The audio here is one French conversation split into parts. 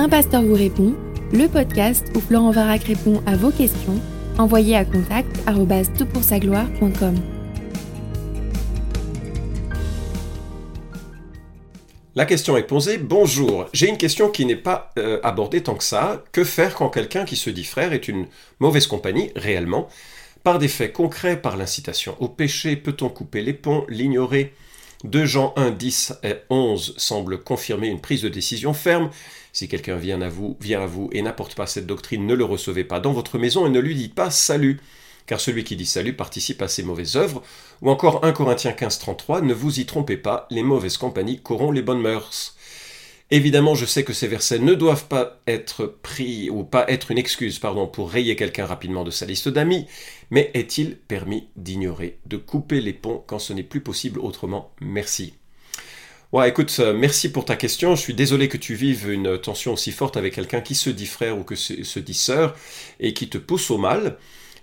Un pasteur vous répond, le podcast où Florent Varac répond à vos questions, envoyez à contact gloire.com La question est posée, bonjour, j'ai une question qui n'est pas euh, abordée tant que ça. Que faire quand quelqu'un qui se dit frère est une mauvaise compagnie, réellement? Par des faits concrets, par l'incitation au péché, peut-on couper les ponts, l'ignorer? 2 Jean 1, 10 et 11 semblent confirmer une prise de décision ferme. Si quelqu'un vient à vous, vient à vous et n'apporte pas cette doctrine, ne le recevez pas dans votre maison et ne lui dites pas salut car celui qui dit salut participe à ses mauvaises œuvres, ou encore 1 Corinthiens 15, 33, ne vous y trompez pas, les mauvaises compagnies corrompent les bonnes mœurs. Évidemment, je sais que ces versets ne doivent pas être pris ou pas être une excuse, pardon, pour rayer quelqu'un rapidement de sa liste d'amis, mais est-il permis d'ignorer, de couper les ponts quand ce n'est plus possible autrement? Merci. Ouais, écoute, euh, merci pour ta question. Je suis désolé que tu vives une tension aussi forte avec quelqu'un qui se dit frère ou que se dit sœur et qui te pousse au mal.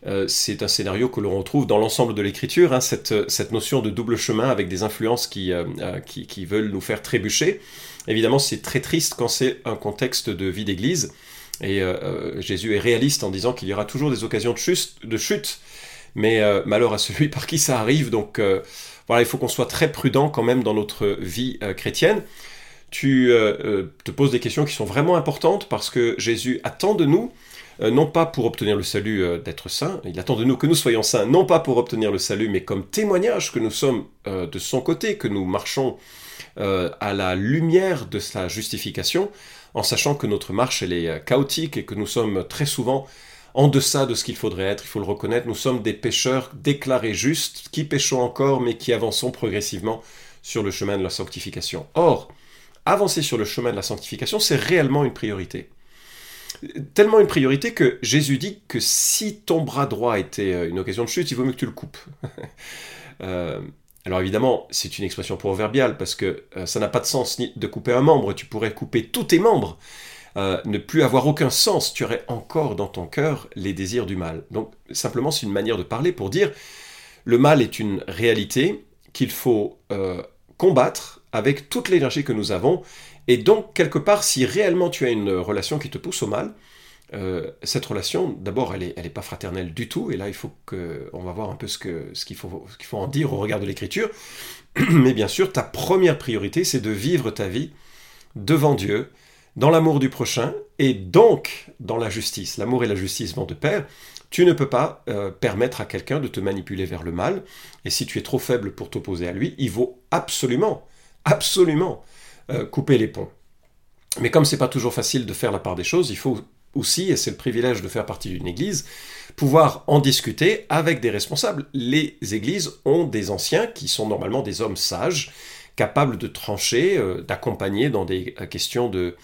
Euh, c'est un scénario que l'on retrouve dans l'ensemble de l'écriture, hein, cette, notion de double chemin avec des influences euh, euh, qui, veulent nous faire trébucher. Évidemment, c'est très triste quand c'est un contexte de vie d'église. Et Jésus est réaliste en disant qu'il y aura toujours des occasions de chute, de chute mais malheur à celui par qui ça arrive. Donc voilà, il faut qu'on soit très prudent quand même dans notre vie chrétienne. Tu te poses des questions qui sont vraiment importantes parce que Jésus attend de nous euh, non pas pour obtenir le salut euh, d'être saint, il attend de nous que nous soyons saints, non pas pour obtenir le salut, mais comme témoignage que nous sommes euh, de son côté, que nous marchons à la lumière de sa justification, en sachant que notre marche elle est chaotique et que nous sommes très souvent en deçà de ce qu'il faudrait être, il faut le reconnaître, nous sommes des pécheurs déclarés justes, qui péchons encore, mais qui avançons progressivement sur le chemin de la sanctification. Or, avancer sur le chemin de la sanctification, c'est réellement une priorité tellement une priorité que Jésus dit que si ton bras droit était euh, une occasion de chute, il vaut mieux que tu le coupes. Euh, alors évidemment, c'est une expression proverbiale parce que euh, ça n'a pas de sens de couper un membre, tu pourrais couper tous tes membres. Ne plus avoir aucun sens, tu aurais encore dans ton cœur les désirs du mal. Donc simplement c'est une manière de parler pour dire le mal est une réalité qu'il faut combattre avec toute l'énergie que nous avons et donc, quelque part, si réellement tu as une relation qui te pousse au mal, euh, cette relation, d'abord, elle n'est elle pas fraternelle du tout, et là, il faut que, on va voir un peu ce ce faut, qu'il faut en dire au regard de l'écriture. Mais bien sûr, ta première priorité, c'est de vivre ta vie devant Dieu, dans l'amour du prochain, et donc dans la justice. L'amour et la justice vont de pair. Tu ne peux pas euh, permettre à quelqu'un de te manipuler vers le mal, et si tu es trop faible pour t'opposer à lui, il vaut absolument, absolument euh, couper les ponts. Mais comme c'est pas toujours facile de faire la part des choses, il faut aussi, et c'est le privilège de faire partie d'une église, pouvoir en discuter avec des responsables. Les églises ont des anciens qui sont normalement des hommes sages, capables de trancher, euh, d'accompagner dans des questions de,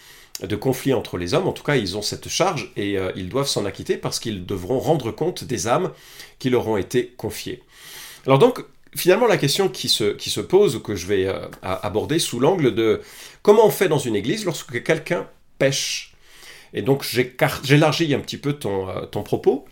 de conflits entre les hommes. En tout cas, ils ont cette charge et ils doivent s'en acquitter parce qu'ils devront rendre compte des âmes qui leur ont été confiées. Alors donc, finalement, la question qui se, pose, que je vais euh, aborder sous l'angle de comment on fait dans une église lorsque quelqu'un pêche. Et donc, j'élargis un petit peu ton, euh, ton, propos.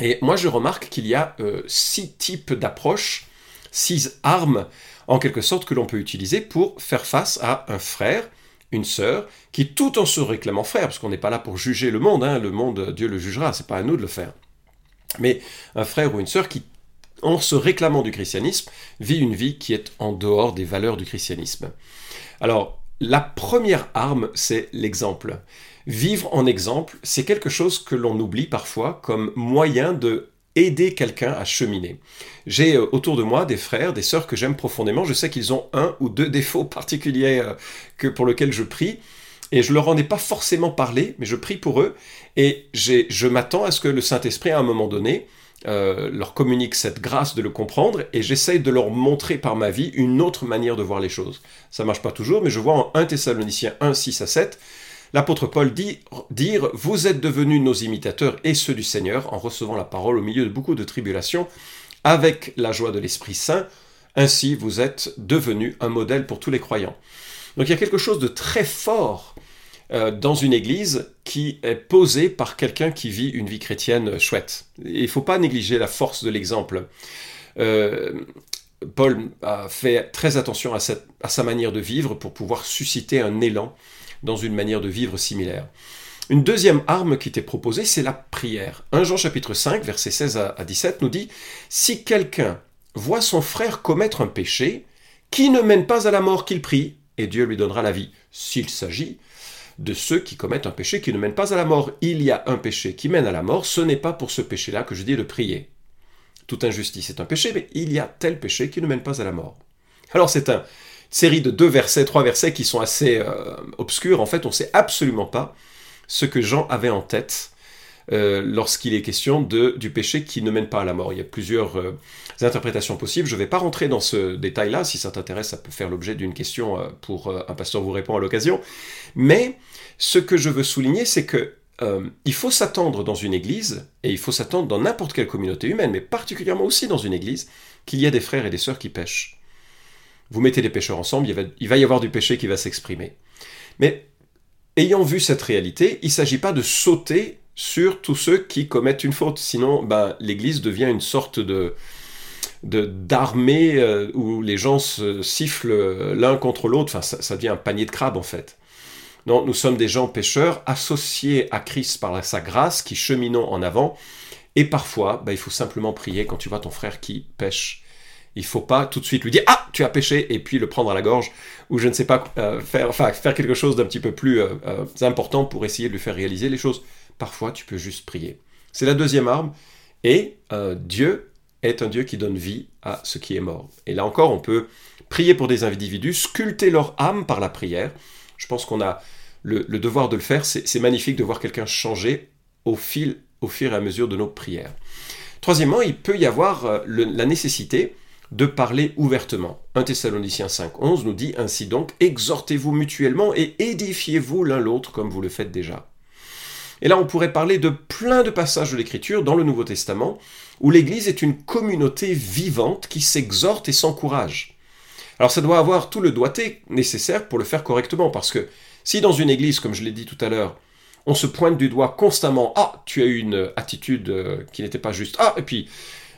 Et moi, je remarque qu'il y a euh, six types d'approches, six armes, en quelque sorte, que l'on peut utiliser pour faire face à un frère, une sœur, qui tout en se réclamant frère, parce qu'on n'est pas là pour juger le monde, hein, le monde, Dieu le jugera, c'est pas à nous de le faire. Mais un frère ou une sœur qui en se réclamant du christianisme, vit une vie qui est en dehors des valeurs du christianisme. Alors, la première arme, c'est l'exemple. Vivre en exemple, c'est quelque chose que l'on oublie parfois comme moyen de aider quelqu'un à cheminer. J'ai euh, autour de moi des frères, des sœurs que j'aime profondément. Je sais qu'ils ont un ou deux défauts particuliers euh, que pour lesquels je prie. Et je leur en ai pas forcément parlé, mais je prie pour eux. Et je m'attends à ce que le Saint-Esprit, à un moment donné, euh, leur communique cette grâce de le comprendre et j'essaye de leur montrer par ma vie une autre manière de voir les choses. Ça marche pas toujours, mais je vois en 1 Thessaloniciens 1, 6 à 7, l'apôtre Paul dit dire Vous êtes devenus nos imitateurs et ceux du Seigneur en recevant la parole au milieu de beaucoup de tribulations avec la joie de l'Esprit Saint. Ainsi, vous êtes devenus un modèle pour tous les croyants. Donc il y a quelque chose de très fort euh, dans une église qui est posée par quelqu'un qui vit une vie chrétienne chouette. il ne faut pas négliger la force de l'exemple. Euh, Paul a fait très attention à, sa manière de vivre pour pouvoir susciter un élan dans une manière de vivre similaire. Une deuxième arme qui t'est proposée, c'est la prière. 1 Jean chapitre 5, versets 16 à 17 nous dit, Si quelqu'un voit son frère commettre un péché, qui ne mène pas à la mort qu'il prie, et Dieu lui donnera la vie. S'il s'agit de ceux qui commettent un péché qui ne mène pas à la mort. Il y a un péché qui mène à la mort, ce n'est pas pour ce péché-là que je dis de prier. Toute injustice est un péché, mais il y a tel péché qui ne mène pas à la mort. Alors c'est une série de deux versets, trois versets qui sont assez euh, obscurs. En fait, on ne sait absolument pas ce que Jean avait en tête euh, lorsqu'il est question du péché qui ne mène pas à la mort. Il y a plusieurs euh, interprétations possibles. Je ne vais pas rentrer dans ce détail-là. Si ça t'intéresse, ça peut faire l'objet d'une question pour un pasteur vous répond à l'occasion. Mais ce que je veux souligner, c'est que il faut s'attendre dans une église, et il faut s'attendre dans n'importe quelle communauté humaine, mais particulièrement aussi dans une église, qu'il y ait des frères et des sœurs qui pêchent. Vous mettez des pêcheurs ensemble, il va, y avoir du péché qui va s'exprimer. Mais ayant vu cette réalité, il ne s'agit pas de sauter sur tous ceux qui commettent une faute. Sinon, ben, l'Église devient une sorte d'armée euh, où les gens se sifflent l'un contre l'autre. Ça, devient un panier de crabes en fait. Non, nous sommes des gens pécheurs associés à Christ par sa grâce qui cheminons en avant. Et parfois, ben, il faut simplement prier quand tu vois ton frère qui pêche. Il faut pas tout de suite lui dire ah tu as péché et puis le prendre à la gorge ou je ne sais pas euh, faire quelque chose d'un petit peu plus euh, important pour essayer de lui faire réaliser les choses. Parfois, tu peux juste prier. C'est la deuxième arme. Et euh, Dieu est un Dieu qui donne vie à ce qui est mort. Et là encore, on peut prier pour des individus, sculpter leur âme par la prière. Je pense qu'on a le, devoir de le faire. C'est magnifique de voir quelqu'un changer au, fil, au fur et à mesure de nos prières. Troisièmement, il peut y avoir euh, la nécessité de parler ouvertement. 1 Thessaloniciens 5.11 nous dit ainsi donc, exhortez-vous mutuellement et édifiez-vous l'un l'autre comme vous le faites déjà. Et là, on pourrait parler de plein de passages de l'Écriture dans le Nouveau Testament où l'Église est une communauté vivante qui s'exhorte et s'encourage. Alors ça doit avoir tout le doigté nécessaire pour le faire correctement, parce que si dans une Église, comme je l'ai dit tout à l'heure, on se pointe du doigt constamment, ah, tu as eu une attitude euh, qui n'était pas juste, ah, et puis,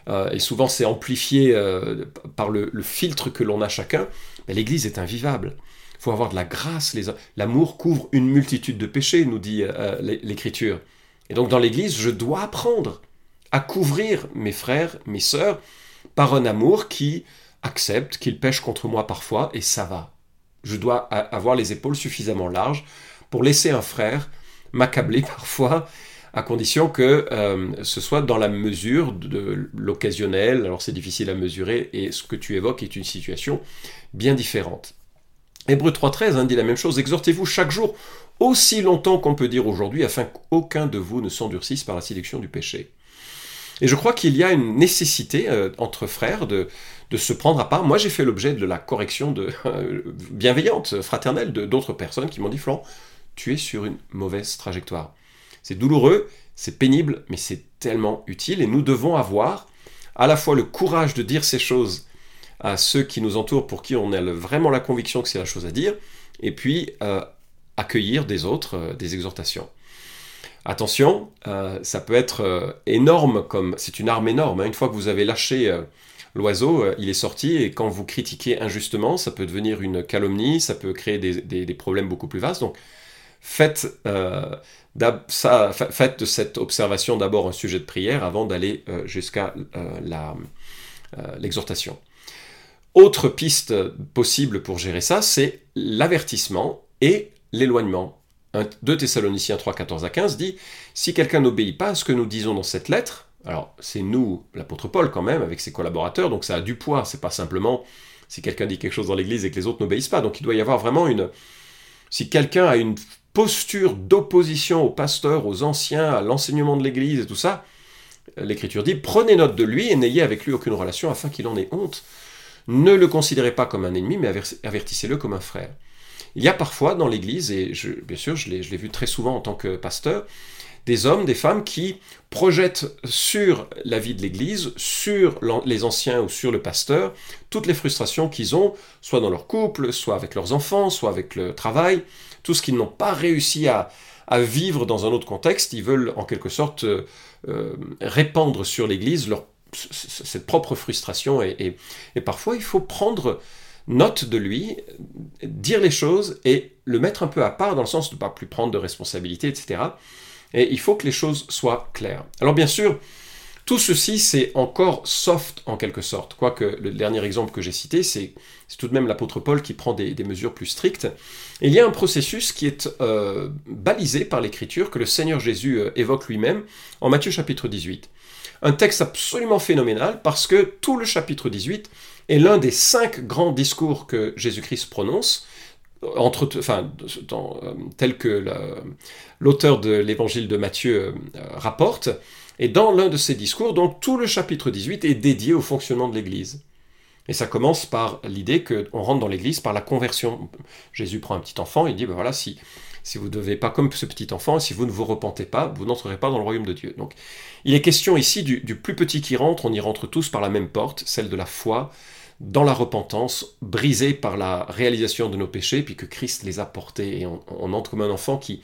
et souvent c'est amplifié euh, par le, filtre que l'on a chacun, l'Église est invivable faut avoir de la grâce. L'amour couvre une multitude de péchés, nous dit euh, l'Écriture. Et donc dans l'Église, je dois apprendre à couvrir mes frères, mes sœurs, par un amour qui accepte qu'ils pêchent contre moi parfois, et ça va. Je dois avoir les épaules suffisamment larges pour laisser un frère m'accabler parfois, à condition que euh, ce soit dans la mesure de l'occasionnel. Alors c'est difficile à mesurer, et ce que tu évoques est une situation bien différente. Hébreu 3.13 hein, dit la même chose, exhortez-vous chaque jour aussi longtemps qu'on peut dire aujourd'hui, afin qu'aucun de vous ne s'endurcisse par la séduction du péché. Et je crois qu'il y a une nécessité euh, entre frères de, se prendre à part. Moi, j'ai fait l'objet de la correction euh, bienveillante, fraternelle, d'autres personnes qui m'ont dit, Florent, tu es sur une mauvaise trajectoire. C'est douloureux, c'est pénible, mais c'est tellement utile, et nous devons avoir à la fois le courage de dire ces choses à ceux qui nous entourent pour qui on a vraiment la conviction que c'est la chose à dire, et puis euh, accueillir des autres euh, des exhortations. Attention, euh, ça peut être énorme comme c'est une arme énorme. Hein. Une fois que vous avez lâché l'oiseau, il est sorti et quand vous critiquez injustement, ça peut devenir une calomnie, ça peut créer des, problèmes beaucoup plus vastes. Donc faites, ça, faites de cette observation d'abord un sujet de prière avant d'aller jusqu'à l'exhortation. Autre piste possible pour gérer ça, c'est l'avertissement et l'éloignement. 2 Thessaloniciens 3, 14 à 15 dit Si quelqu'un n'obéit pas à ce que nous disons dans cette lettre, alors c'est nous, l'apôtre Paul quand même, avec ses collaborateurs, donc ça a du poids, c'est pas simplement si quelqu'un dit quelque chose dans l'église et que les autres n'obéissent pas, donc il doit y avoir vraiment une. Si quelqu'un a une posture d'opposition au pasteur, aux anciens, à l'enseignement de l'église et tout ça, l'Écriture dit Prenez note de lui et n'ayez avec lui aucune relation afin qu'il en ait honte. Ne le considérez pas comme un ennemi, mais avertissez-le comme un frère. Il y a parfois dans l'Église, et bien sûr je l'ai vu très souvent en tant que pasteur, des hommes, des femmes qui projettent sur la vie de l'Église, sur les anciens ou sur le pasteur, toutes les frustrations qu'ils ont, soit dans leur couple, soit avec leurs enfants, soit avec le travail, tout ce qu'ils n'ont pas réussi à, vivre dans un autre contexte, ils veulent en quelque sorte euh, euh, répandre sur l'Église leur cette propre frustration. Et, parfois, il faut prendre note de lui, dire les choses et le mettre un peu à part dans le sens de ne pas plus prendre de responsabilité, etc. Et il faut que les choses soient claires. Alors bien sûr, tout ceci, c'est encore soft en quelque sorte, quoique le dernier exemple que j'ai cité, c'est tout de même l'apôtre Paul qui prend des, mesures plus strictes. Il y a un processus qui est euh, balisé par l'Écriture, que le Seigneur Jésus euh, évoque lui-même en Matthieu chapitre 18. Un texte absolument phénoménal parce que tout le chapitre 18 est l'un des cinq grands discours que Jésus-Christ prononce, entre, euh, tel que l'auteur de l'évangile de Matthieu rapporte, et dans l'un de ses discours, donc tout le chapitre 18 est dédié au fonctionnement de l'Église. Et ça commence par l'idée qu'on rentre dans l'Église par la conversion. Jésus prend un petit enfant et dit, ben voilà, si, si vous ne devez pas comme ce petit enfant, si vous ne vous repentez pas, vous n'entrerez pas dans le royaume de Dieu. Donc il est question ici du, du, plus petit qui rentre, on y rentre tous par la même porte, celle de la foi, dans la repentance, brisée par la réalisation de nos péchés, puis que Christ les a portés, et on, on entre comme un enfant qui,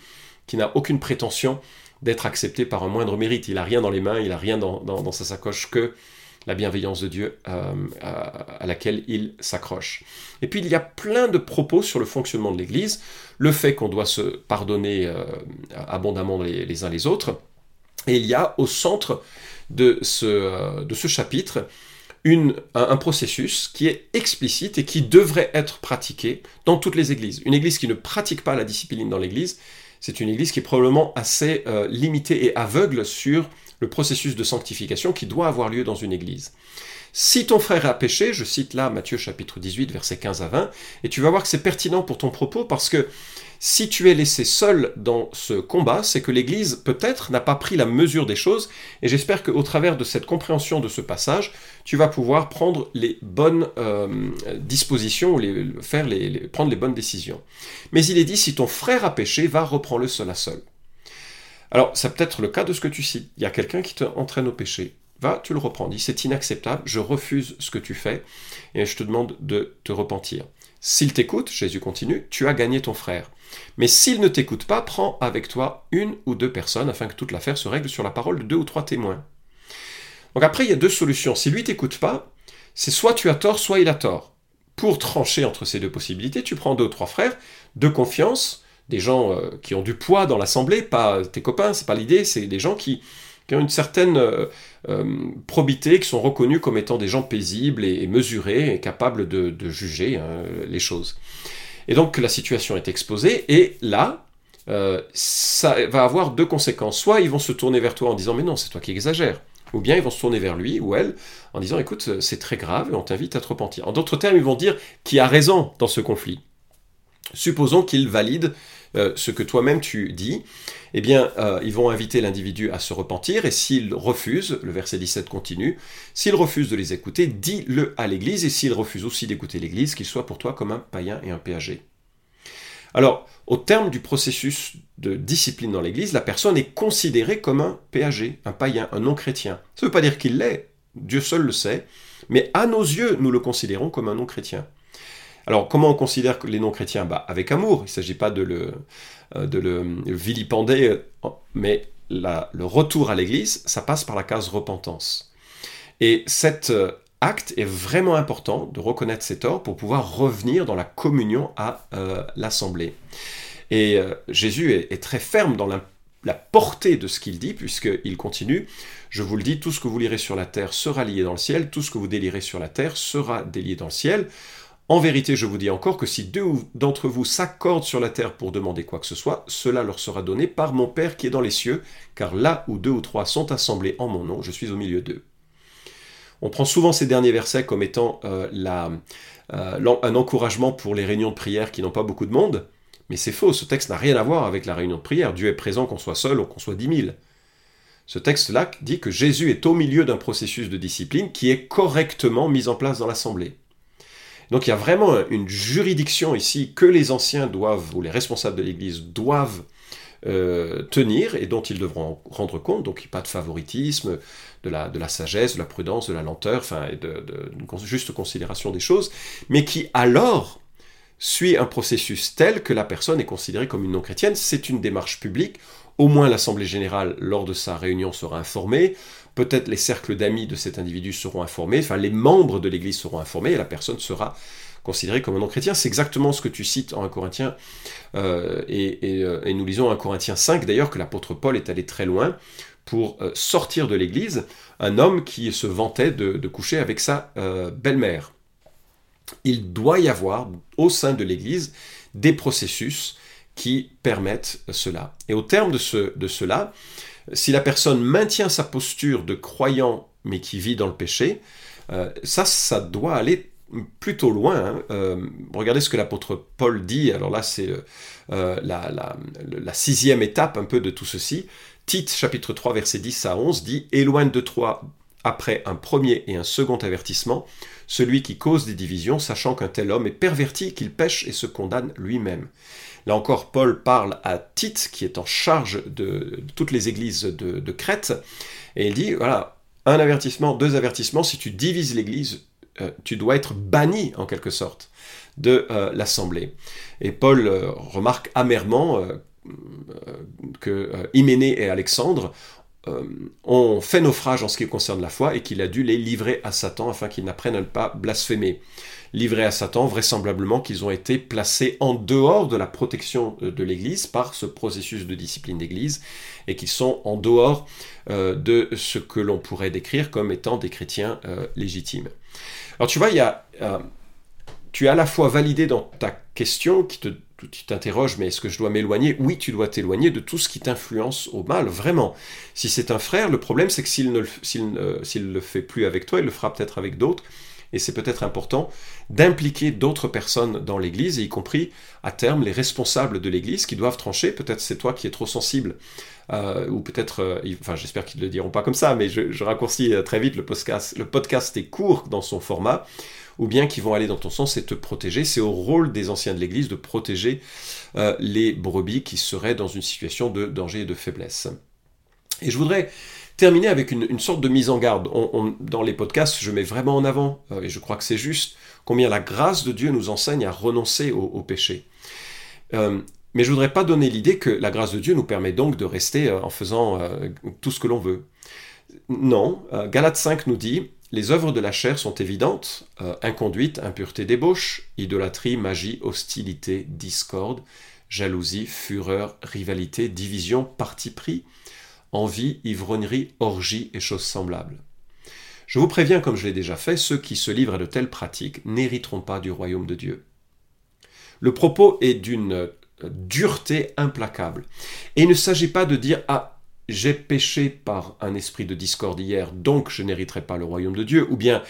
qui n'a aucune prétention d'être accepté par un moindre mérite. Il n'a rien dans les mains, il n'a rien dans, sa sacoche que la bienveillance de Dieu euh, à, laquelle il s'accroche. Et puis il y a plein de propos sur le fonctionnement de l'Église, le fait qu'on doit se pardonner euh, abondamment les, uns les autres, et il y a au centre de ce, euh, de ce chapitre un, processus qui est explicite et qui devrait être pratiqué dans toutes les églises. Une église qui ne pratique pas la discipline dans l'église, c'est une église qui est probablement assez euh, limitée et aveugle sur le processus de sanctification qui doit avoir lieu dans une église. Si ton frère a péché, je cite là Matthieu chapitre 18 versets 15 à 20, et tu vas voir que c'est pertinent pour ton propos parce que si tu es laissé seul dans ce combat, c'est que l'Église peut-être n'a pas pris la mesure des choses, et j'espère qu'au travers de cette compréhension de ce passage, tu vas pouvoir prendre les bonnes euh, dispositions, les, faire prendre les bonnes décisions. Mais il est dit, si ton frère a péché, va reprends-le seul à seul. Alors, c'est peut-être le cas de ce que tu cites. Il y a quelqu'un qui te entraîne au péché. Va, tu le reprends. Dis, c'est inacceptable, je refuse ce que tu fais, et je te demande de te repentir. S'il t'écoute, Jésus continue, tu as gagné ton frère. Mais s'il ne t'écoute pas, prends avec toi une ou deux personnes afin que toute l'affaire se règle sur la parole de deux ou trois témoins. Donc après, il y a deux solutions. Si lui t'écoute pas, c'est soit tu as tort, soit il a tort. Pour trancher entre ces deux possibilités, tu prends deux ou trois frères de confiance, des gens euh, qui ont du poids dans l'assemblée, pas tes copains, c'est pas l'idée, c'est des gens qui, ont une certaine euh, euh, probité, qui sont reconnus comme étant des gens paisibles et, mesurés et capables de, juger hein, les choses. Et donc la situation est exposée, et là, euh, ça va avoir deux conséquences. Soit ils vont se tourner vers toi en disant mais non, c'est toi qui exagères. Ou bien ils vont se tourner vers lui ou elle en disant écoute, c'est très grave et on t'invite à te repentir. En d'autres termes, ils vont dire qui a raison dans ce conflit. Supposons qu'ils valident ce que toi-même tu dis, eh bien, euh, ils vont inviter l'individu à se repentir, et s'il refuse, le verset 17 continue, s'il refuse de les écouter, dis-le à l'Église, et s'il refuse aussi d'écouter l'Église, qu'il soit pour toi comme un païen et un péager. Alors, au terme du processus de discipline dans l'Église, la personne est considérée comme un péager, un païen, un non-chrétien. Ça ne veut pas dire qu'il l'est, Dieu seul le sait, mais à nos yeux, nous le considérons comme un non-chrétien. Alors, comment on considère les non-chrétiens bah, Avec amour, il ne s'agit pas de le, euh, vilipender, euh, mais le retour à l'Église, ça passe par la case repentance. Et cet euh, acte est vraiment important de reconnaître ses torts pour pouvoir revenir dans la communion à l'Assemblée. Et Jésus est, très ferme dans la portée de ce qu'il dit, puisqu'il continue, je vous le dis, tout ce que vous lirez sur la terre sera lié dans le ciel, tout ce que vous délirez sur la terre sera délié dans le ciel. En vérité, je vous dis encore que si deux d'entre vous s'accordent sur la terre pour demander quoi que ce soit, cela leur sera donné par mon Père qui est dans les cieux, car là où deux ou trois sont assemblés en mon nom, je suis au milieu d'eux. On prend souvent ces derniers versets comme étant euh, euh, un encouragement pour les réunions de prière qui n'ont pas beaucoup de monde, mais c'est faux, ce texte n'a rien à voir avec la réunion de prière. Dieu est présent qu'on soit seul ou qu'on soit dix mille. Ce texte-là dit que Jésus est au milieu d'un processus de discipline qui est correctement mis en place dans l'assemblée. Donc il y a vraiment une juridiction ici que les anciens doivent, ou les responsables de l'Église doivent euh, tenir et dont ils devront rendre compte. Donc pas de favoritisme, de la, de sagesse, de la prudence, de la lenteur, enfin, et de, juste considération des choses, mais qui alors suit un processus tel que la personne est considérée comme une non-chrétienne. C'est une démarche publique. Au moins l'Assemblée générale, lors de sa réunion, sera informée peut-être les cercles d'amis de cet individu seront informés, enfin les membres de l'Église seront informés et la personne sera considéré comme un non-chrétien. C'est exactement ce que tu cites en 1 Corinthiens, et, et, nous lisons en 1 Corinthiens 5 d'ailleurs que l'apôtre Paul est allé très loin pour sortir de l'Église un homme qui se vantait de, coucher avec sa belle-mère. Il doit y avoir au sein de l'Église des processus qui permettent cela. Et au terme de, ce, de cela, si la personne maintient sa posture de croyant mais qui vit dans le péché, euh, ça, ça doit aller plutôt loin. Hein. Euh, regardez ce que l'apôtre Paul dit, alors là c'est euh, la, la, sixième étape un peu de tout ceci. Tite chapitre 3 verset 10 à 11 dit ⁇ Éloigne de toi après un premier et un second avertissement celui qui cause des divisions, sachant qu'un tel homme est perverti, qu'il pêche et se condamne lui-même. Là encore, Paul parle à Tite, qui est en charge de, toutes les églises de, Crète, et il dit, voilà, un avertissement, deux avertissements, si tu divises l'église, euh, tu dois être banni en quelque sorte de euh, l'assemblée. Et Paul euh, remarque amèrement que Hyménée et Alexandre ont fait naufrage en ce qui concerne la foi et qu'il a dû les livrer à Satan afin qu'ils n'apprennent à ne pas blasphémer livrés à Satan, vraisemblablement qu'ils ont été placés en dehors de la protection de l'Église par ce processus de discipline d'Église et qu'ils sont en dehors euh, de ce que l'on pourrait décrire comme étant des chrétiens euh, légitimes. Alors tu vois, euh, tu as à la fois validé dans ta question qui te tu t'interroges, mais est-ce que je dois m'éloigner? Oui, tu dois t'éloigner de tout ce qui t'influence au mal, vraiment. Si c'est un frère, le problème c'est que s'il ne, s'il le fait plus avec toi, il le fera peut-être avec d'autres et c'est peut-être important d'impliquer d'autres personnes dans l'Église, y compris à terme les responsables de l'Église qui doivent trancher. Peut-être c'est toi qui es trop sensible, euh, ou peut-être, euh, enfin j'espère qu'ils ne le diront pas comme ça, mais je, raccourcis euh, très vite le podcast. Le podcast est court dans son format, ou bien qu'ils vont aller dans ton sens et te protéger. C'est au rôle des anciens de l'Église de protéger les brebis qui seraient dans une situation de danger et de faiblesse. Et je voudrais terminer avec une, sorte de mise en garde. dans les podcasts, je mets vraiment en avant, euh, et je crois que c'est juste, combien la grâce de Dieu nous enseigne à renoncer au, péché. Euh, mais je ne voudrais pas donner l'idée que la grâce de Dieu nous permet donc de rester euh, en faisant tout ce que l'on veut. Non, Galates 5 nous dit, les œuvres de la chair sont évidentes, inconduite, impureté, débauche, idolâtrie, magie, hostilité, discorde, jalousie, fureur, rivalité, division, parti pris, envie, ivrognerie, orgie et choses semblables. Je vous préviens, comme je l'ai déjà fait, ceux qui se livrent à de telles pratiques n'hériteront pas du royaume de Dieu. Le propos est d'une euh, dureté implacable. Et il ne s'agit pas de dire Ah, j'ai péché par un esprit de discorde hier, donc je n'hériterai pas le royaume de Dieu, ou bien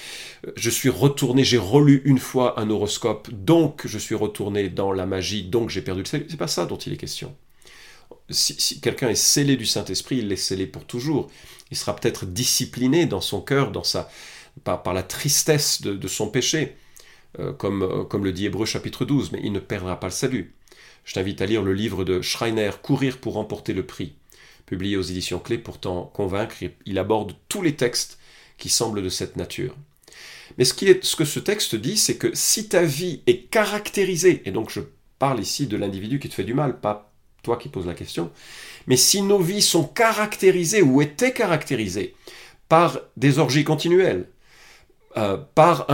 je suis retourné, j'ai relu une fois un horoscope, donc je suis retourné dans la magie, donc j'ai perdu le salut. C'est pas ça dont il est question si, quelqu'un est scellé du Saint-Esprit, il est scellé pour toujours. Il sera peut-être discipliné dans son cœur, dans par, la tristesse de, son péché, euh, comme, euh, comme le dit Hébreu chapitre 12, mais il ne perdra pas le salut. Je t'invite à lire le livre de Schreiner, Courir pour remporter le prix, publié aux éditions Clés, pourtant convaincre, il aborde tous les textes qui semblent de cette nature. Mais ce, ce que ce texte dit, c'est que si ta vie est caractérisée, et donc je parle ici de l'individu qui te fait du mal, pas qui poses la question, mais si nos vies sont caractérisées ou étaient caractérisées par des orgies continuelles, euh, par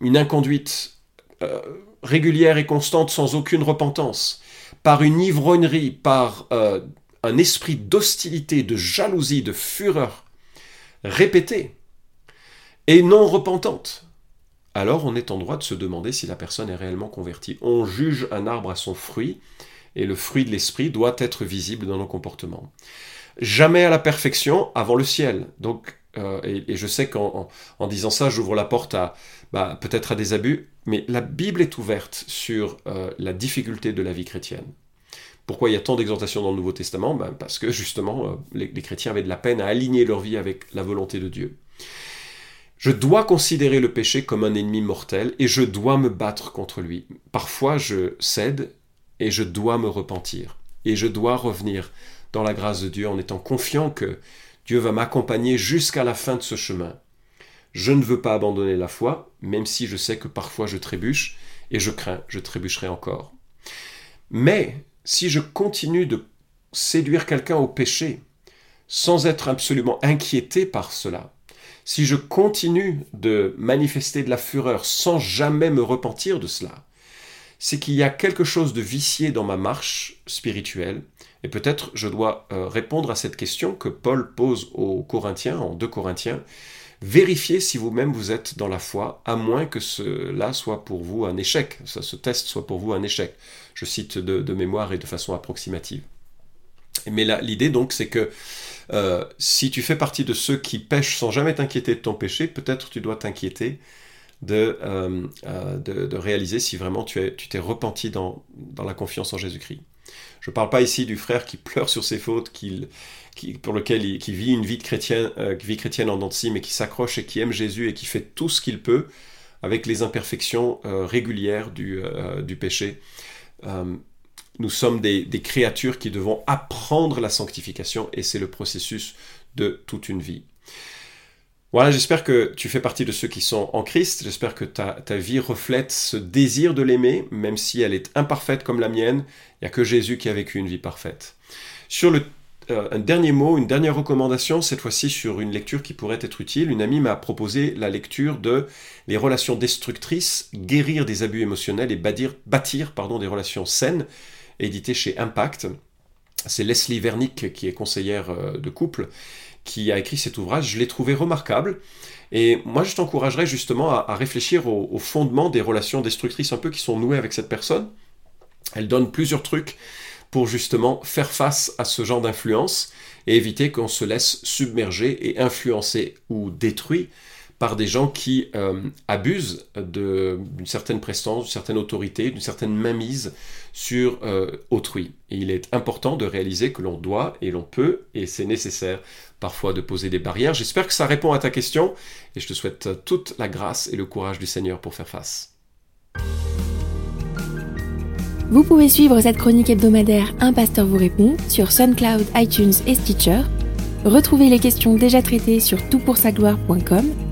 une inconduite euh, régulière et constante sans aucune repentance, par une ivrognerie, par euh, un esprit d'hostilité, de jalousie, de fureur répétée et non repentante, alors on est en droit de se demander si la personne est réellement convertie. On juge un arbre à son fruit, et le fruit de l'esprit doit être visible dans nos comportements. Jamais à la perfection avant le ciel. Donc, euh, et, je sais qu'en en, disant ça, j'ouvre la porte à bah, peut-être à des abus, mais la Bible est ouverte sur euh, la difficulté de la vie chrétienne. Pourquoi il y a tant d'exhortations dans le Nouveau Testament? Ben, Parce que justement, euh, les chrétiens avaient de la peine à aligner leur vie avec la volonté de Dieu. Je dois considérer le péché comme un ennemi mortel et je dois me battre contre lui. Parfois, je cède et je dois me repentir. Et je dois revenir dans la grâce de Dieu en étant confiant que Dieu va m'accompagner jusqu'à la fin de ce chemin. Je ne veux pas abandonner la foi, même si je sais que parfois je trébuche, et je crains, je trébucherai encore. Mais si je continue de séduire quelqu'un au péché, sans être absolument inquiété par cela, si je continue de manifester de la fureur sans jamais me repentir de cela, c'est qu'il y a quelque chose de vicié dans ma marche spirituelle. Et peut-être je dois euh, répondre à cette question que Paul pose aux Corinthiens, en 2 Corinthiens. Vérifiez si vous-même vous êtes dans la foi, à moins que cela soit pour vous un échec, ce test soit pour vous un échec. Je cite de mémoire et de façon approximative. Mais l'idée donc, c'est que euh, si tu fais partie de ceux qui pêchent sans jamais t'inquiéter de ton péché, peut-être tu dois t'inquiéter de, euh, euh, de, réaliser si vraiment tu t'es tu repenti dans, dans, la confiance en Jésus-Christ. Je ne parle pas ici du frère qui pleure sur ses fautes, qui, qui, pour lequel il qui vit une vie, de chrétien, vie chrétienne en denti, mais qui s'accroche et qui aime Jésus et qui fait tout ce qu'il peut avec les imperfections régulières du, du péché nous sommes des, créatures qui devons apprendre la sanctification et c'est le processus de toute une vie. Voilà, j'espère que tu fais partie de ceux qui sont en Christ. J'espère que ta, vie reflète ce désir de l'aimer, même si elle est imparfaite comme la mienne. Il n'y a que Jésus qui a vécu une vie parfaite. Sur le, euh, un dernier mot, une dernière recommandation, cette fois-ci sur une lecture qui pourrait être utile. Une amie m'a proposé la lecture de Les relations destructrices, guérir des abus émotionnels et bâtir, des relations saines édité chez Impact. C'est Leslie Vernick, qui est conseillère euh, de couple, qui a écrit cet ouvrage. Je l'ai trouvé remarquable. Et moi, je t'encouragerais justement à, réfléchir au, fondement des relations destructrices un peu qui sont nouées avec cette personne. Elle donne plusieurs trucs pour justement faire face à ce genre d'influence et éviter qu'on se laisse submerger et influencer ou détruire par des gens qui euh, abusent d'une certaine prestance, d'une certaine autorité, d'une certaine mainmise sur euh, autrui. Et il est important de réaliser que l'on doit et l'on peut, et c'est nécessaire parfois de poser des barrières. J'espère que ça répond à ta question, et je te souhaite toute la grâce et le courage du Seigneur pour faire face. Vous pouvez suivre cette chronique hebdomadaire Un pasteur vous répond sur SoundCloud, iTunes et Stitcher. Retrouvez les questions déjà traitées sur toutpoursagloire.com